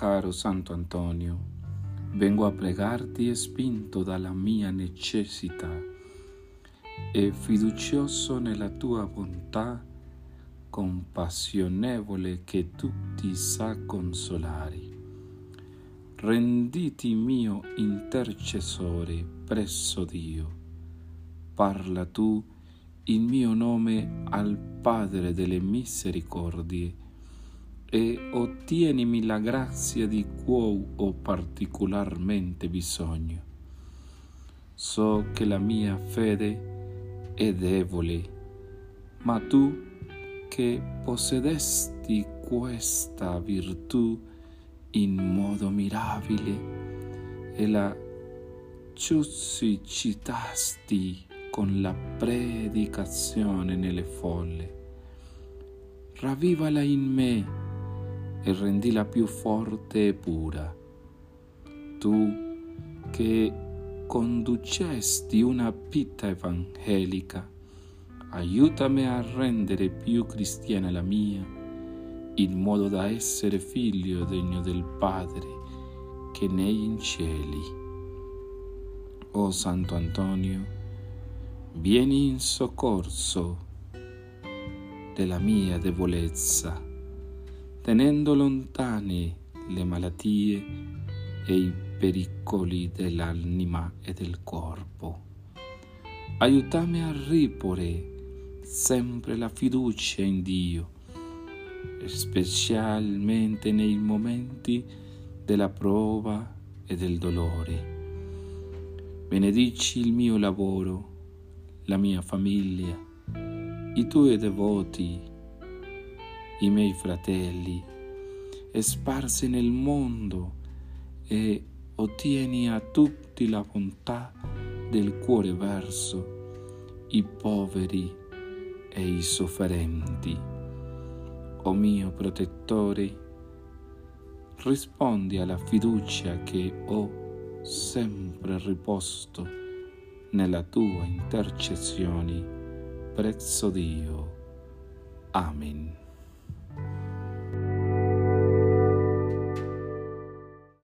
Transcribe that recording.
caro Santo Antonio, vengo a pregarti spinto dalla mia necessità e fiducioso nella tua bontà compassionevole che tutti sa consolare. Renditi mio intercessore presso Dio. Parla tu in mio nome al Padre delle misericordie e ottienimi la grazia di cui ho particolarmente bisogno. So che la mia fede è debole, ma tu che possedesti questa virtù in modo mirabile e la suscitasti con la predicazione nelle folle. Ravvivala in me e rendila più forte e pura. Tu che conducesti una vita evangelica, aiutami a rendere più cristiana la mia, in modo da essere figlio degno del Padre che nei cieli. O Santo Antonio, vieni in soccorso della mia debolezza, tenendo lontane le malattie e i pericoli dell'anima e del corpo. Aiutami a riporre sempre la fiducia in Dio, specialmente nei momenti della prova e del dolore. Benedici il mio lavoro, la mia famiglia, i tuoi devoti, i miei fratelli, sparsi nel mondo e ottieni a tutti la bontà del cuore verso i poveri e i sofferenti. O mio protettore, rispondi alla fiducia che ho sempre riposto nella tua intercessione presso Dio. Amen.